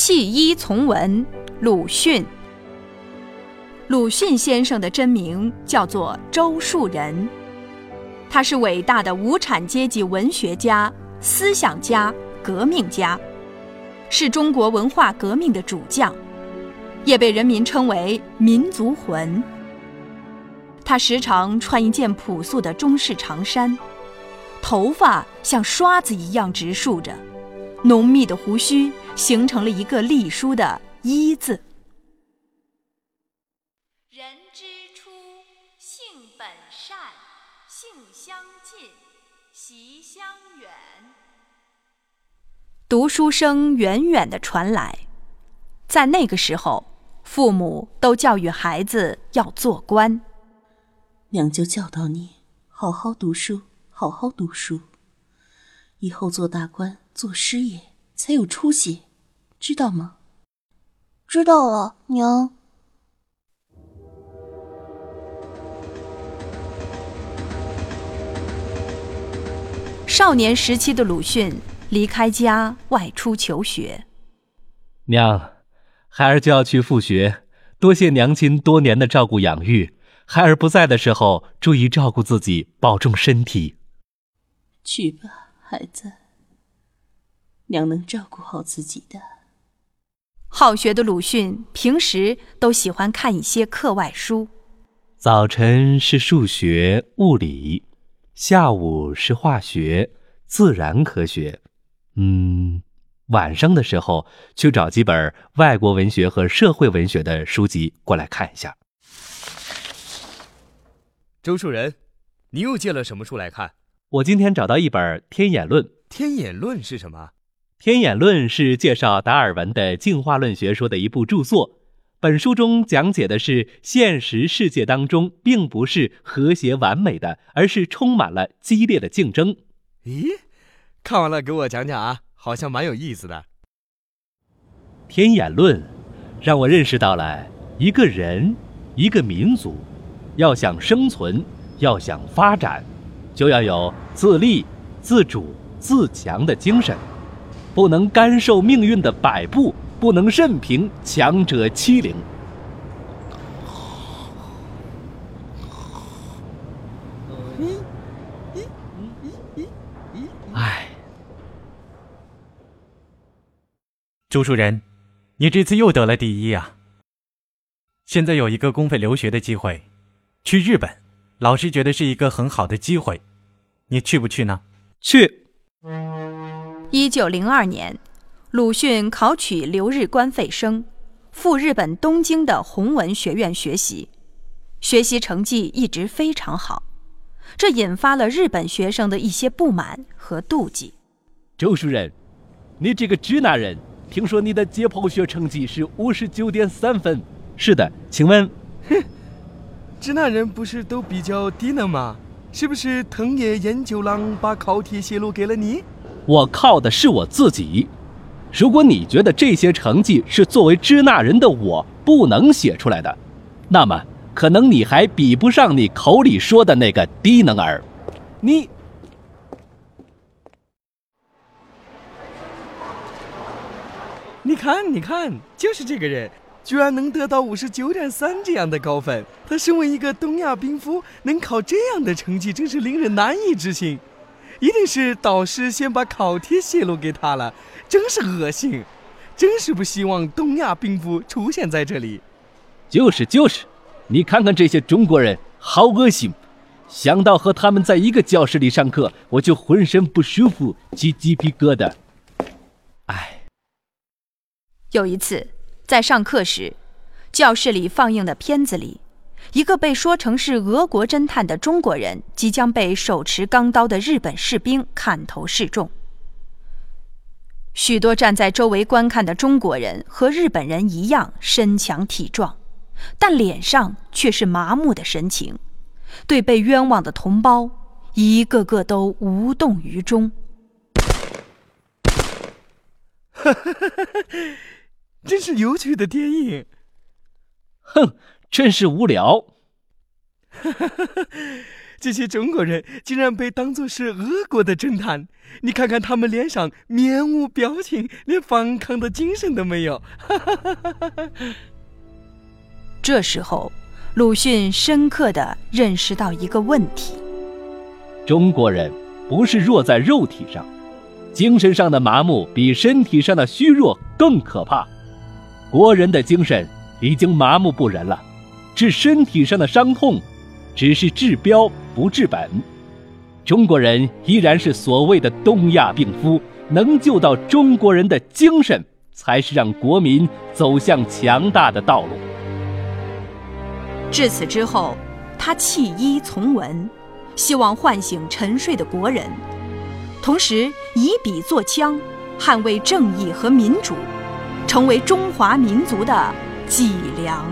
弃医从文，鲁迅。鲁迅先生的真名叫做周树人，他是伟大的无产阶级文学家、思想家、革命家，是中国文化革命的主将，也被人民称为民族魂。他时常穿一件朴素的中式长衫，头发像刷子一样直竖着。浓密的胡须形成了一个隶书的“一”字。人之初，性本善，性相近，习相远。读书声远远的传来，在那个时候，父母都教育孩子要做官。娘就教导你，好好读书，好好读书，以后做大官。做师爷才有出息，知道吗？知道了，娘。少年时期的鲁迅离开家外出求学。娘，孩儿就要去复学，多谢娘亲多年的照顾养育。孩儿不在的时候，注意照顾自己，保重身体。去吧，孩子。娘能照顾好自己的。好学的鲁迅平时都喜欢看一些课外书。早晨是数学、物理，下午是化学、自然科学。嗯，晚上的时候去找几本外国文学和社会文学的书籍过来看一下。周树人，你又借了什么书来看？我今天找到一本《天演论》。天演论是什么？《天演论》是介绍达尔文的进化论学说的一部著作。本书中讲解的是现实世界当中并不是和谐完美的，而是充满了激烈的竞争。咦，看完了给我讲讲啊，好像蛮有意思的。《天演论》让我认识到了一个人、一个民族，要想生存，要想发展，就要有自立、自主、自强的精神。不能甘受命运的摆布，不能任凭强者欺凌。唉，朱树人，你这次又得了第一啊！现在有一个公费留学的机会，去日本，老师觉得是一个很好的机会，你去不去呢？去。一九零二年，鲁迅考取留日官费生，赴日本东京的弘文学院学习，学习成绩一直非常好，这引发了日本学生的一些不满和妒忌。周主任，你这个支那人，听说你的解剖学成绩是五十九点三分？是的，请问，哼，支那人不是都比较低能吗？是不是藤野研究郎把考题泄露给了你？我靠的是我自己。如果你觉得这些成绩是作为支那人的我不能写出来的，那么可能你还比不上你口里说的那个低能儿。你，你看，你看，就是这个人，居然能得到五十九点三这样的高分。他身为一个东亚兵夫，能考这样的成绩，真是令人难以置信。一定是导师先把考题泄露给他了，真是恶心，真是不希望东亚病夫出现在这里。就是就是，你看看这些中国人，好恶心！想到和他们在一个教室里上课，我就浑身不舒服，起鸡皮疙瘩。唉。有一次在上课时，教室里放映的片子里。一个被说成是俄国侦探的中国人，即将被手持钢刀的日本士兵砍头示众。许多站在周围观看的中国人和日本人一样身强体壮，但脸上却是麻木的神情，对被冤枉的同胞，一个个都无动于衷。哈哈哈哈哈！真是有趣的电影。哼。真是无聊。这些中国人竟然被当作是俄国的侦探。你看看他们脸上面无表情，连反抗的精神都没有。这时候，鲁迅深刻的认识到一个问题：中国人不是弱在肉体上，精神上的麻木比身体上的虚弱更可怕。国人的精神已经麻木不仁了，治身体上的伤痛，只是治标不治本。中国人依然是所谓的东亚病夫，能救到中国人的精神，才是让国民走向强大的道路。至此之后，他弃医从文，希望唤醒沉睡的国人，同时以笔作枪，捍卫正义和民主，成为中华民族的脊梁。